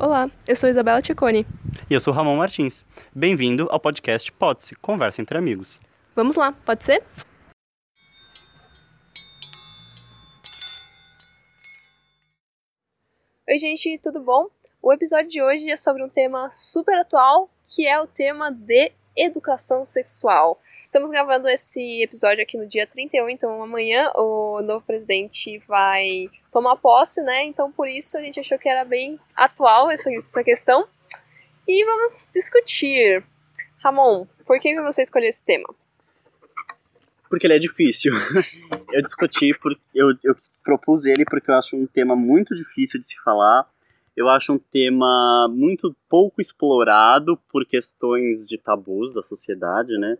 Olá, eu sou Isabela Ticone. E eu sou Ramon Martins. Bem-vindo ao podcast Pode-se, Conversa entre Amigos. Vamos lá, pode ser? Oi, gente, tudo bom? O episódio de hoje é sobre um tema super atual, que é o tema de educação sexual. Estamos gravando esse episódio aqui no dia 31, então amanhã o novo presidente vai tomar posse, né? Então por isso a gente achou que era bem atual essa, essa questão. E vamos discutir. Ramon, por que você escolheu esse tema? Porque ele é difícil. eu discuti, por, eu, eu propus ele porque eu acho um tema muito difícil de se falar. Eu acho um tema muito pouco explorado por questões de tabus da sociedade, né?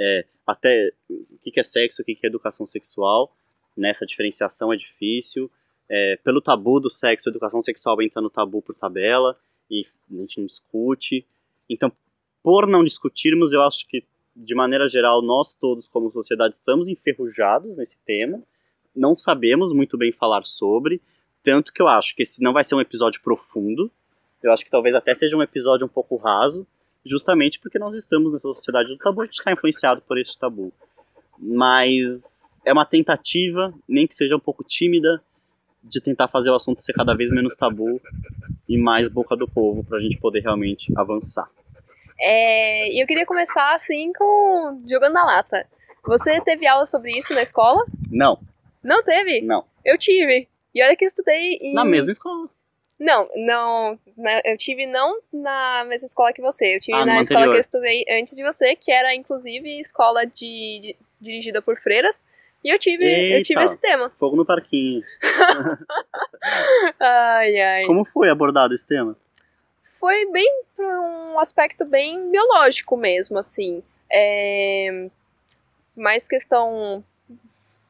É, até o que é sexo, o que é educação sexual, né? diferenciação é difícil. É, pelo tabu do sexo, educação sexual entra no tabu por tabela e a gente não discute. Então, por não discutirmos, eu acho que, de maneira geral, nós todos, como sociedade, estamos enferrujados nesse tema, não sabemos muito bem falar sobre, tanto que eu acho que esse não vai ser um episódio profundo, eu acho que talvez até seja um episódio um pouco raso, justamente porque nós estamos nessa sociedade do tabu, a gente está influenciado por esse tabu. Mas é uma tentativa, nem que seja um pouco tímida, de tentar fazer o assunto ser cada vez menos tabu e mais boca do povo para a gente poder realmente avançar. É, e eu queria começar assim com jogando na lata. Você teve aula sobre isso na escola? Não. Não teve? Não. Eu tive. E olha que eu estudei em... Na mesma escola. Não, não. Eu tive não na mesma escola que você. Eu tive ah, na escola anterior. que eu estudei antes de você, que era inclusive escola de, de dirigida por freiras. E eu tive, Eita, eu tive esse tema. Fogo no parquinho. ai, ai. Como foi abordado esse tema? Foi bem um aspecto bem biológico mesmo, assim. É, mais questão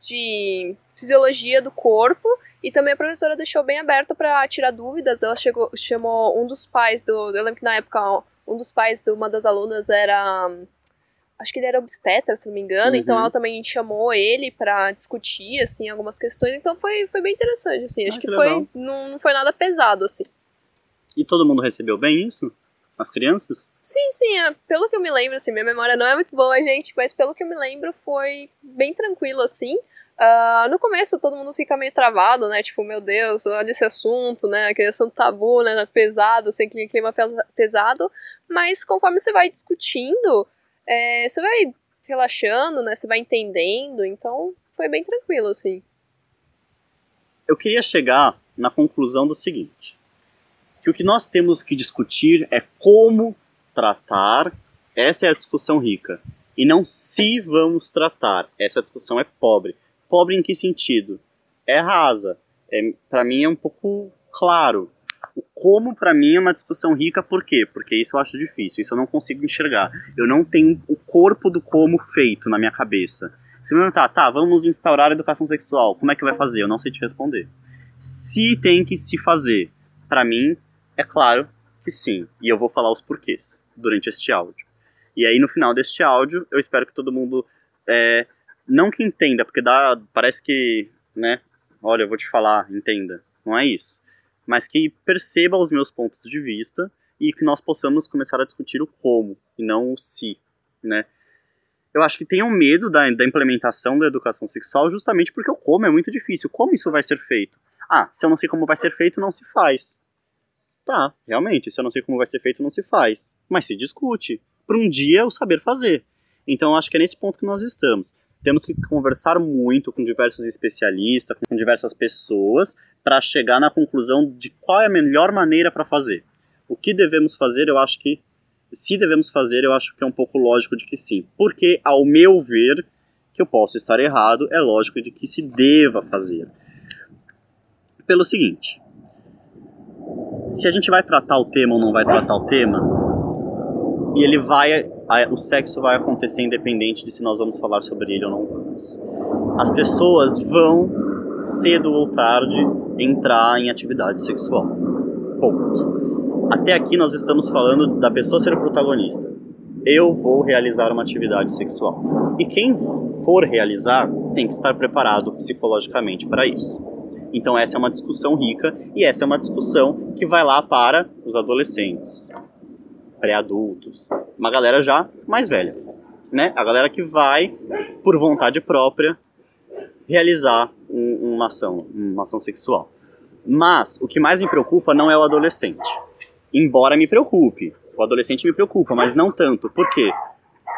de fisiologia do corpo e também a professora deixou bem aberto para tirar dúvidas. Ela chegou, chamou um dos pais do. Eu lembro que na época um dos pais de uma das alunas era acho que ele era obstetra, se não me engano, então uhum. então ela também chamou ele para discutir, assim, algumas questões, então foi, foi bem interessante, assim, acho ah, que, que foi, não, não foi nada pesado, assim. E todo mundo recebeu bem isso? As crianças? Sim, sim, é, pelo que eu me lembro, assim, minha memória não é muito boa, gente, mas pelo que eu me lembro foi bem tranquilo, assim, Uh, no começo todo mundo fica meio travado, né? Tipo, meu Deus, olha esse assunto, né? Aquele assunto tabu, né? Pesado, assim, clima pesado. Mas conforme você vai discutindo, é, você vai relaxando, né? Você vai entendendo, então foi bem tranquilo, assim. Eu queria chegar na conclusão do seguinte: que o que nós temos que discutir é como tratar, essa é a discussão rica, e não se vamos tratar, essa discussão é pobre. Pobre em que sentido? É rasa. É, para mim é um pouco claro. O como, para mim, é uma discussão rica, por quê? Porque isso eu acho difícil, isso eu não consigo enxergar. Eu não tenho o corpo do como feito na minha cabeça. Se me perguntar, tá, vamos instaurar a educação sexual, como é que vai fazer? Eu não sei te responder. Se tem que se fazer, para mim, é claro que sim. E eu vou falar os porquês durante este áudio. E aí, no final deste áudio, eu espero que todo mundo. É, não que entenda, porque dá, parece que, né? Olha, eu vou te falar, entenda. Não é isso mas que perceba os meus pontos de vista e que nós possamos começar a discutir o como e não o se, né? Eu acho que tenham medo da, da implementação da educação sexual justamente porque o como é muito difícil. Como isso vai ser feito? Ah, se eu não sei como vai ser feito, não se faz. Tá, realmente, se eu não sei como vai ser feito, não se faz. Mas se discute. Para um dia o saber fazer. Então acho que é nesse ponto que nós estamos. Temos que conversar muito com diversos especialistas, com diversas pessoas, para chegar na conclusão de qual é a melhor maneira para fazer. O que devemos fazer, eu acho que se devemos fazer, eu acho que é um pouco lógico de que sim. Porque, ao meu ver, que eu posso estar errado, é lógico de que se deva fazer. Pelo seguinte: se a gente vai tratar o tema ou não vai tratar o tema, e ele vai, o sexo vai acontecer independente de se nós vamos falar sobre ele ou não vamos. As pessoas vão cedo ou tarde, entrar em atividade sexual. Ponto. Até aqui nós estamos falando da pessoa ser o protagonista. Eu vou realizar uma atividade sexual. E quem for realizar tem que estar preparado psicologicamente para isso. Então essa é uma discussão rica e essa é uma discussão que vai lá para os adolescentes, pré-adultos, uma galera já mais velha, né? A galera que vai por vontade própria realizar um, uma ação, uma ação sexual. Mas o que mais me preocupa não é o adolescente. Embora me preocupe, o adolescente me preocupa, mas não tanto. Por quê?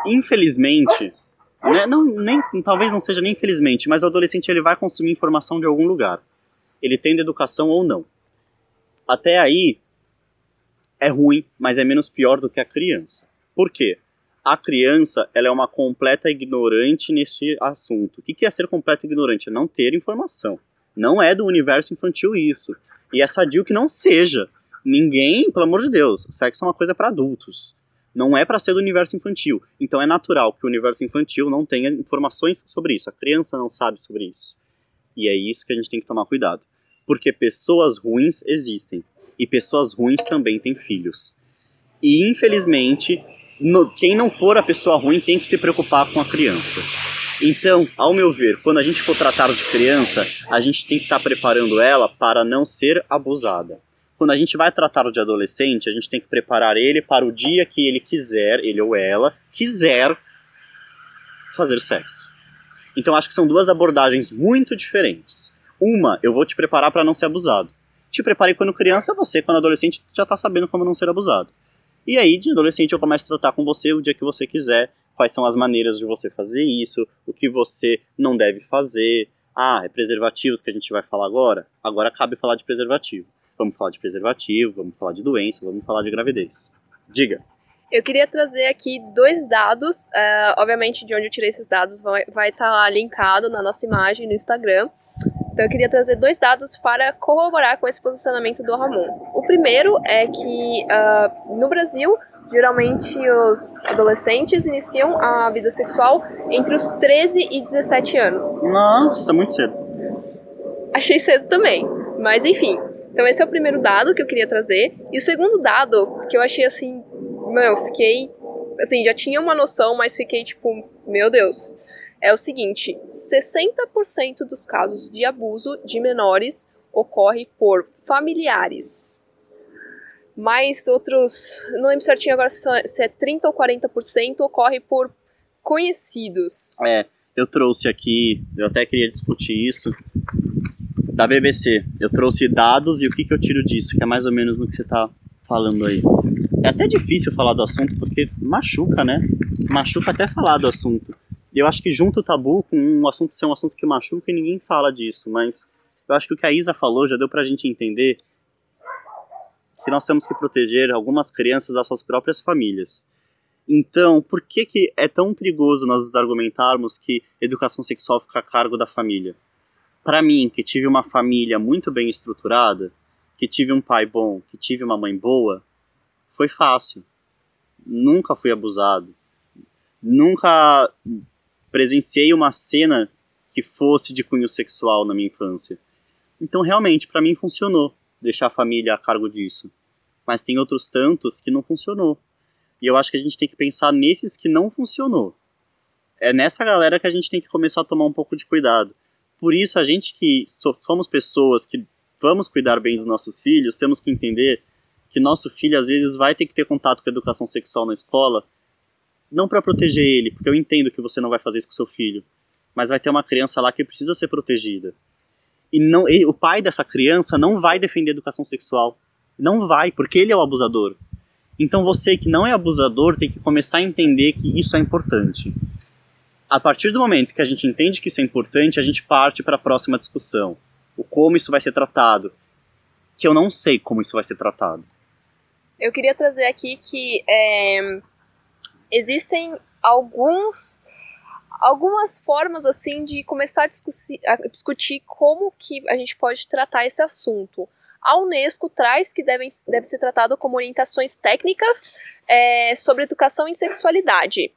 Infelizmente, né, não, nem, talvez não seja nem infelizmente, mas o adolescente ele vai consumir informação de algum lugar. Ele tem educação ou não. Até aí é ruim, mas é menos pior do que a criança. Por quê? A criança ela é uma completa ignorante neste assunto. O que é ser completa ignorante? É não ter informação. Não é do universo infantil isso. E é sadio que não seja. Ninguém, pelo amor de Deus, sexo é uma coisa para adultos. Não é para ser do universo infantil. Então é natural que o universo infantil não tenha informações sobre isso. A criança não sabe sobre isso. E é isso que a gente tem que tomar cuidado. Porque pessoas ruins existem. E pessoas ruins também têm filhos. E infelizmente, no, quem não for a pessoa ruim tem que se preocupar com a criança. Então, ao meu ver, quando a gente for tratar de criança, a gente tem que estar preparando ela para não ser abusada quando a gente vai tratar de adolescente, a gente tem que preparar ele para o dia que ele quiser, ele ou ela, quiser fazer sexo. Então acho que são duas abordagens muito diferentes. Uma, eu vou te preparar para não ser abusado. Te preparei quando criança, você, quando adolescente, já está sabendo como não ser abusado. E aí, de adolescente, eu começo a tratar com você o dia que você quiser, quais são as maneiras de você fazer isso, o que você não deve fazer. Ah, é preservativos que a gente vai falar agora? Agora cabe falar de preservativo. Vamos falar de preservativo, vamos falar de doença, vamos falar de gravidez. Diga. Eu queria trazer aqui dois dados. Uh, obviamente, de onde eu tirei esses dados vai estar tá lá linkado na nossa imagem no Instagram. Então, eu queria trazer dois dados para corroborar com esse posicionamento do Ramon. O primeiro é que uh, no Brasil, geralmente os adolescentes iniciam a vida sexual entre os 13 e 17 anos. Nossa, muito cedo. Achei cedo também, mas enfim. Então esse é o primeiro dado que eu queria trazer. E o segundo dado, que eu achei assim, meu, fiquei assim, já tinha uma noção, mas fiquei tipo, meu Deus. É o seguinte, 60% dos casos de abuso de menores ocorre por familiares. Mais outros, não lembro certinho agora se é 30 ou 40% ocorre por conhecidos. É, eu trouxe aqui, eu até queria discutir isso, da BBC. Eu trouxe dados e o que, que eu tiro disso, que é mais ou menos no que você está falando aí. É até difícil falar do assunto porque machuca, né? Machuca até falar do assunto. Eu acho que junto o tabu com um assunto ser um assunto que machuca e ninguém fala disso, mas eu acho que o que a Isa falou já deu pra gente entender que nós temos que proteger algumas crianças das suas próprias famílias. Então, por que, que é tão perigoso nós argumentarmos que educação sexual fica a cargo da família? para mim, que tive uma família muito bem estruturada, que tive um pai bom, que tive uma mãe boa, foi fácil. Nunca fui abusado. Nunca presenciei uma cena que fosse de cunho sexual na minha infância. Então, realmente, para mim funcionou deixar a família a cargo disso. Mas tem outros tantos que não funcionou. E eu acho que a gente tem que pensar nesses que não funcionou. É nessa galera que a gente tem que começar a tomar um pouco de cuidado por isso, a gente que somos pessoas que vamos cuidar bem dos nossos filhos, temos que entender que nosso filho às vezes vai ter que ter contato com a educação sexual na escola, não para proteger ele, porque eu entendo que você não vai fazer isso com seu filho, mas vai ter uma criança lá que precisa ser protegida. E não, o pai dessa criança não vai defender educação sexual. Não vai, porque ele é o abusador. Então você que não é abusador tem que começar a entender que isso é importante a partir do momento que a gente entende que isso é importante, a gente parte para a próxima discussão. O como isso vai ser tratado. Que eu não sei como isso vai ser tratado. Eu queria trazer aqui que é, existem alguns algumas formas assim de começar a discutir, a discutir como que a gente pode tratar esse assunto. A Unesco traz que devem, deve ser tratado como orientações técnicas é, sobre educação em sexualidade.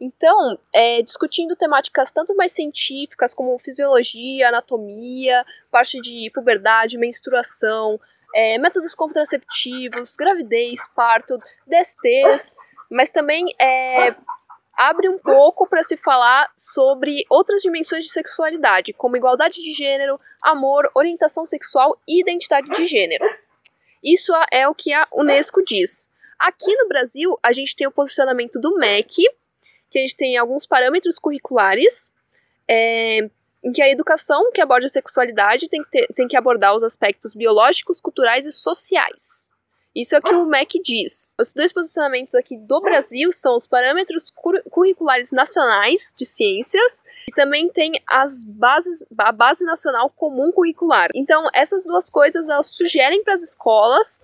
Então, é, discutindo temáticas tanto mais científicas como fisiologia, anatomia, parte de puberdade, menstruação, é, métodos contraceptivos, gravidez, parto, DSTs, mas também é, abre um pouco para se falar sobre outras dimensões de sexualidade, como igualdade de gênero, amor, orientação sexual e identidade de gênero. Isso é o que a Unesco diz. Aqui no Brasil, a gente tem o posicionamento do MEC, que a gente tem alguns parâmetros curriculares, é, em que a educação que aborda a sexualidade tem que, ter, tem que abordar os aspectos biológicos, culturais e sociais. Isso é o que o MEC diz. Os dois posicionamentos aqui do Brasil são os parâmetros curriculares nacionais de ciências e também tem as bases, a base nacional comum curricular. Então, essas duas coisas elas sugerem para as escolas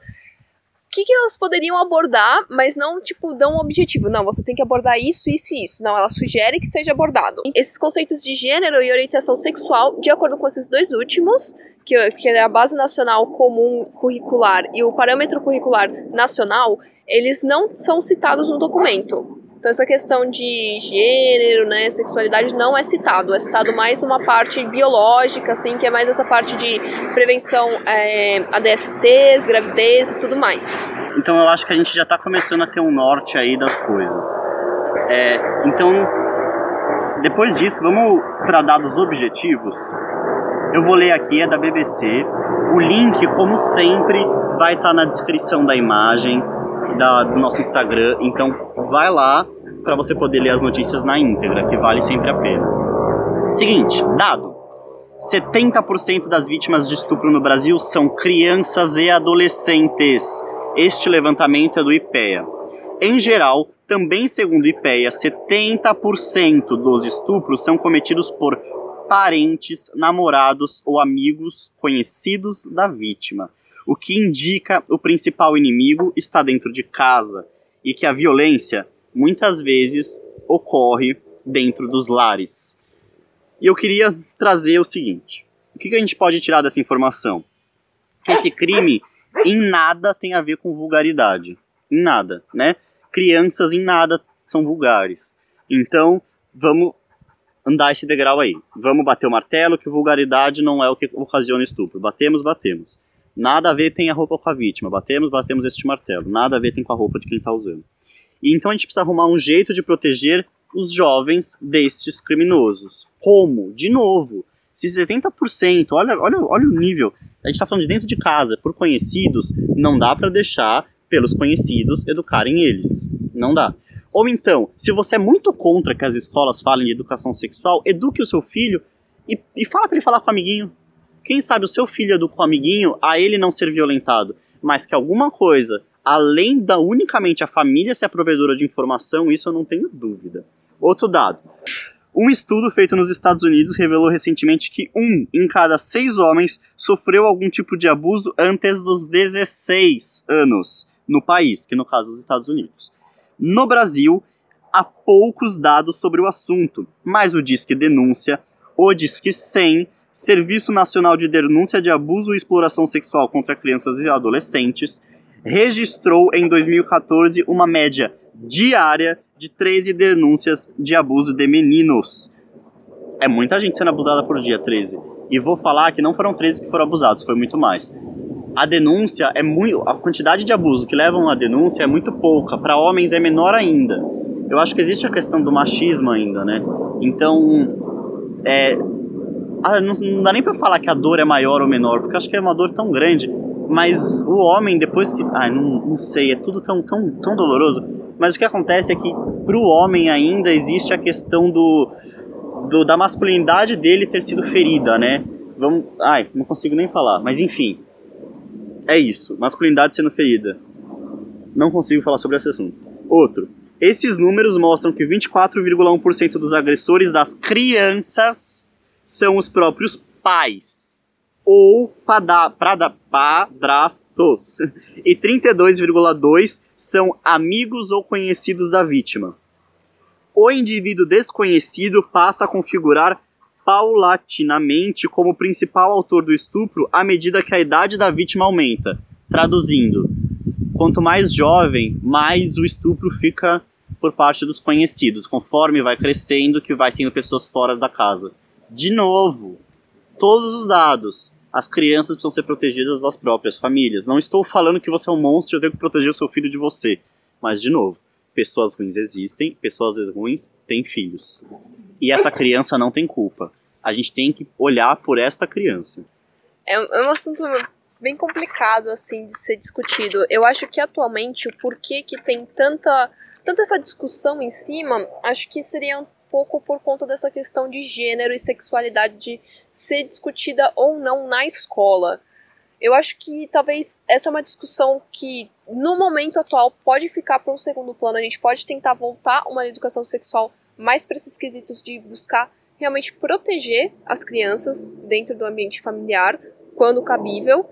que, que elas poderiam abordar, mas não, tipo, dão um objetivo. Não, você tem que abordar isso, isso e isso. Não, ela sugere que seja abordado. Esses conceitos de gênero e orientação sexual, de acordo com esses dois últimos, que, que é a base nacional comum curricular e o parâmetro curricular nacional, eles não são citados no documento. Então essa questão de gênero, né, sexualidade não é citado, é citado mais uma parte biológica, assim, que é mais essa parte de prevenção é, ADSTs, gravidez e tudo mais. Então eu acho que a gente já está começando a ter um norte aí das coisas. É, então, depois disso, vamos para dados objetivos. Eu vou ler aqui, é da BBC. O link, como sempre, vai estar tá na descrição da imagem da, do nosso Instagram. Então vai lá para você poder ler as notícias na íntegra, que vale sempre a pena. Seguinte, dado. 70% das vítimas de estupro no Brasil são crianças e adolescentes. Este levantamento é do IPEA. Em geral, também segundo o IPEA, 70% dos estupros são cometidos por parentes, namorados ou amigos conhecidos da vítima o que indica o principal inimigo está dentro de casa e que a violência muitas vezes ocorre dentro dos lares. E eu queria trazer o seguinte: o que a gente pode tirar dessa informação? Que esse crime em nada tem a ver com vulgaridade. Em nada, né? Crianças em nada são vulgares. Então, vamos andar esse degrau aí. Vamos bater o martelo que vulgaridade não é o que ocasiona estupro. Batemos, batemos. Nada a ver tem a roupa com a vítima. Batemos, batemos este martelo. Nada a ver tem com a roupa de quem está usando. E então a gente precisa arrumar um jeito de proteger os jovens destes criminosos. Como? De novo, se 70%, olha, olha, olha o nível, a gente está falando de dentro de casa, por conhecidos, não dá para deixar pelos conhecidos educarem eles. Não dá. Ou então, se você é muito contra que as escolas falem de educação sexual, eduque o seu filho e, e fala para ele falar com o amiguinho. Quem sabe o seu filho educa o amiguinho a ele não ser violentado, mas que alguma coisa, além da unicamente a família ser a provedora de informação, isso eu não tenho dúvida. Outro dado. Um estudo feito nos Estados Unidos revelou recentemente que um em cada seis homens sofreu algum tipo de abuso antes dos 16 anos no país, que no caso dos Estados Unidos. No Brasil, há poucos dados sobre o assunto, mas o Disque Denúncia, o Disque 100 Serviço Nacional de Denúncia de Abuso e Exploração Sexual contra Crianças e Adolescentes, registrou em 2014 uma média diária de 13 denúncias de abuso de meninos. É muita gente sendo abusada por dia, 13. E vou falar que não foram 13 que foram abusados, foi muito mais. A denúncia é muito. A quantidade de abuso que levam à denúncia é muito pouca. Para homens é menor ainda. Eu acho que existe a questão do machismo ainda, né? Então, é, ah, não, não, dá nem pra falar que a dor é maior ou menor, porque acho que é uma dor tão grande. Mas o homem, depois que. Ah, não, não sei, é tudo tão, tão, tão doloroso. Mas o que acontece é que pro homem ainda existe a questão do, do da masculinidade dele ter sido ferida, né? Vamos. Ai, não consigo nem falar, mas enfim. É isso, masculinidade sendo ferida. Não consigo falar sobre esse assunto. Outro. Esses números mostram que 24,1% dos agressores das crianças são os próprios pais ou padrastos e 32,2 são amigos ou conhecidos da vítima. O indivíduo desconhecido passa a configurar paulatinamente como principal autor do estupro à medida que a idade da vítima aumenta. Traduzindo, quanto mais jovem, mais o estupro fica por parte dos conhecidos, conforme vai crescendo, que vai sendo pessoas fora da casa. De novo, todos os dados. As crianças precisam ser protegidas das próprias famílias. Não estou falando que você é um monstro e eu tenho que proteger o seu filho de você. Mas, de novo, pessoas ruins existem, pessoas ruins têm filhos. E essa criança não tem culpa. A gente tem que olhar por esta criança. É, é um assunto bem complicado assim de ser discutido. Eu acho que atualmente o porquê que tem tanta tanta essa discussão em cima, acho que seria um pouco por conta dessa questão de gênero e sexualidade de ser discutida ou não na escola. Eu acho que talvez essa é uma discussão que, no momento atual, pode ficar para um segundo plano. A gente pode tentar voltar uma educação sexual mais para esses quesitos de buscar realmente proteger as crianças dentro do ambiente familiar, quando cabível,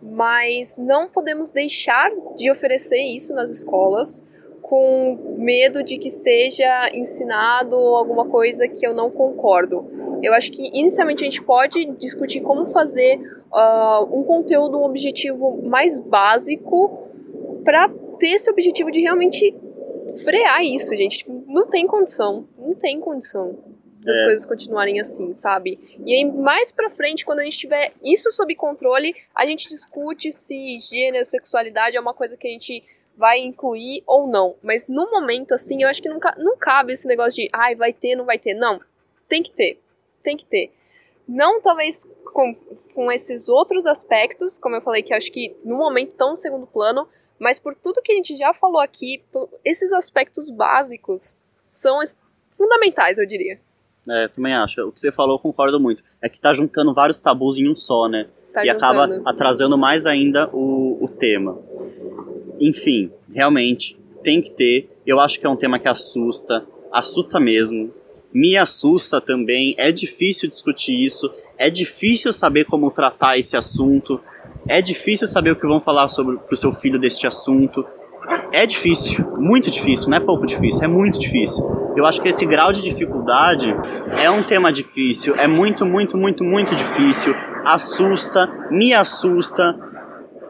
mas não podemos deixar de oferecer isso nas escolas com medo de que seja ensinado alguma coisa que eu não concordo. Eu acho que inicialmente a gente pode discutir como fazer uh, um conteúdo, um objetivo mais básico para ter esse objetivo de realmente frear isso, gente. Tipo, não tem condição, não tem condição das é. coisas continuarem assim, sabe? E aí, mais pra frente, quando a gente tiver isso sob controle, a gente discute se gênero, sexualidade é uma coisa que a gente vai incluir ou não. Mas no momento, assim, eu acho que nunca, não cabe esse negócio de, ai, vai ter, não vai ter. Não, tem que ter tem que ter. Não talvez com, com esses outros aspectos, como eu falei, que acho que no momento estão no segundo plano, mas por tudo que a gente já falou aqui, esses aspectos básicos são fundamentais, eu diria. É, também acho. O que você falou, eu concordo muito. É que tá juntando vários tabus em um só, né? Tá e juntando. acaba atrasando mais ainda o, o tema. Enfim, realmente, tem que ter. Eu acho que é um tema que assusta, assusta mesmo me assusta também. É difícil discutir isso, é difícil saber como tratar esse assunto, é difícil saber o que vão falar sobre o seu filho deste assunto. É difícil, muito difícil, não é pouco difícil, é muito difícil. Eu acho que esse grau de dificuldade é um tema difícil, é muito, muito, muito, muito difícil. Assusta, me assusta.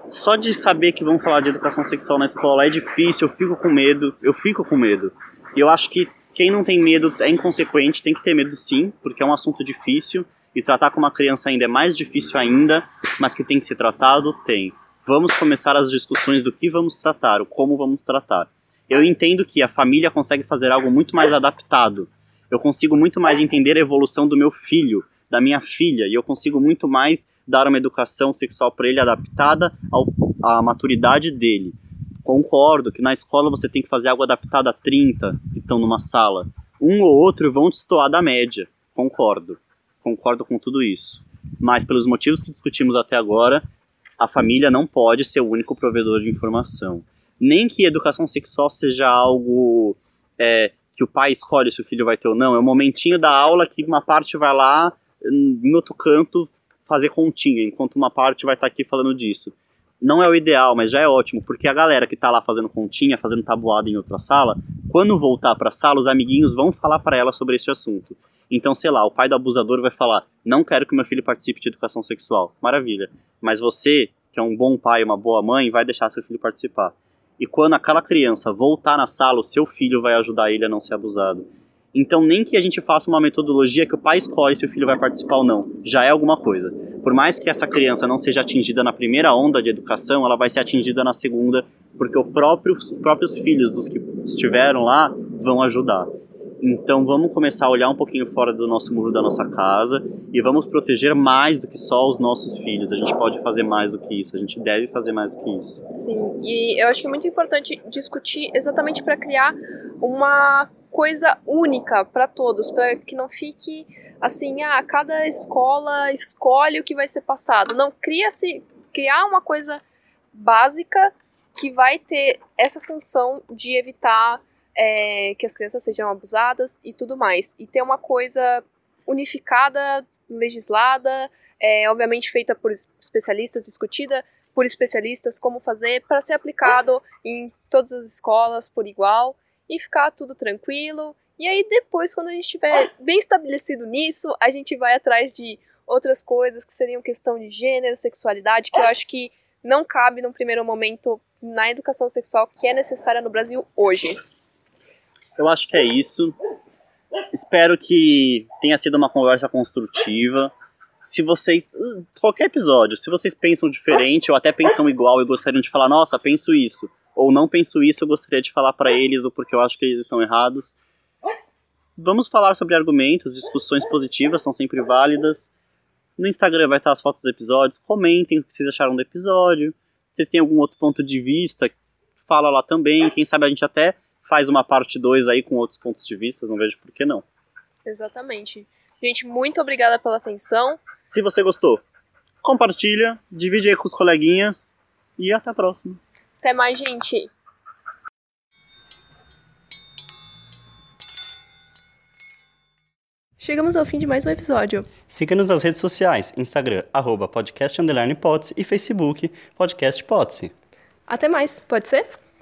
Só de saber que vão falar de educação sexual na escola é difícil, eu fico com medo, eu fico com medo. E eu acho que quem não tem medo é inconsequente, tem que ter medo sim, porque é um assunto difícil e tratar com uma criança ainda é mais difícil ainda, mas que tem que ser tratado, tem. Vamos começar as discussões do que vamos tratar, o como vamos tratar. Eu entendo que a família consegue fazer algo muito mais adaptado. Eu consigo muito mais entender a evolução do meu filho, da minha filha, e eu consigo muito mais dar uma educação sexual para ele adaptada ao, à maturidade dele. Concordo que na escola você tem que fazer algo adaptado a 30 que estão numa sala. Um ou outro vão destoar da média. Concordo. Concordo com tudo isso. Mas pelos motivos que discutimos até agora, a família não pode ser o único provedor de informação. Nem que educação sexual seja algo é, que o pai escolhe se o filho vai ter ou não. É o um momentinho da aula que uma parte vai lá, em outro canto, fazer continha, enquanto uma parte vai estar aqui falando disso não é o ideal, mas já é ótimo, porque a galera que tá lá fazendo continha, fazendo tabuada em outra sala, quando voltar para a sala, os amiguinhos vão falar para ela sobre esse assunto. Então, sei lá, o pai do abusador vai falar: "Não quero que meu filho participe de educação sexual". Maravilha. Mas você, que é um bom pai, uma boa mãe, vai deixar seu filho participar. E quando aquela criança voltar na sala, o seu filho vai ajudar ele a não ser abusado. Então, nem que a gente faça uma metodologia que o pai escolhe se o filho vai participar ou não, já é alguma coisa. Por mais que essa criança não seja atingida na primeira onda de educação, ela vai ser atingida na segunda, porque próprio, os próprios filhos dos que estiveram lá vão ajudar. Então, vamos começar a olhar um pouquinho fora do nosso muro da nossa casa e vamos proteger mais do que só os nossos filhos. A gente pode fazer mais do que isso, a gente deve fazer mais do que isso. Sim, e eu acho que é muito importante discutir exatamente para criar uma coisa única para todos, para que não fique assim, ah, cada escola escolhe o que vai ser passado. Não, cria-se criar uma coisa básica que vai ter essa função de evitar é, que as crianças sejam abusadas e tudo mais. E ter uma coisa unificada, legislada, é, obviamente feita por especialistas, discutida por especialistas como fazer para ser aplicado em todas as escolas por igual e ficar tudo tranquilo. E aí depois, quando a gente estiver bem estabelecido nisso, a gente vai atrás de outras coisas que seriam questão de gênero, sexualidade, que eu acho que não cabe num primeiro momento na educação sexual que é necessária no Brasil hoje. Eu acho que é isso. Espero que tenha sido uma conversa construtiva. Se vocês. Qualquer episódio, se vocês pensam diferente ou até pensam igual e gostariam de falar, nossa, penso isso ou não penso isso, eu gostaria de falar para eles, ou porque eu acho que eles estão errados. Vamos falar sobre argumentos, discussões positivas são sempre válidas. No Instagram vai estar as fotos dos episódios, comentem o que vocês acharam do episódio. Se vocês têm algum outro ponto de vista, fala lá também. Quem sabe a gente até faz uma parte 2 aí com outros pontos de vista, não vejo por que não. Exatamente. Gente, muito obrigada pela atenção. Se você gostou, compartilha, divide aí com os coleguinhas e até a próxima. Até mais, gente. Chegamos ao fim de mais um episódio. Siga-nos nas redes sociais, Instagram, arroba podcast, e Facebook, podcast Até mais, pode ser?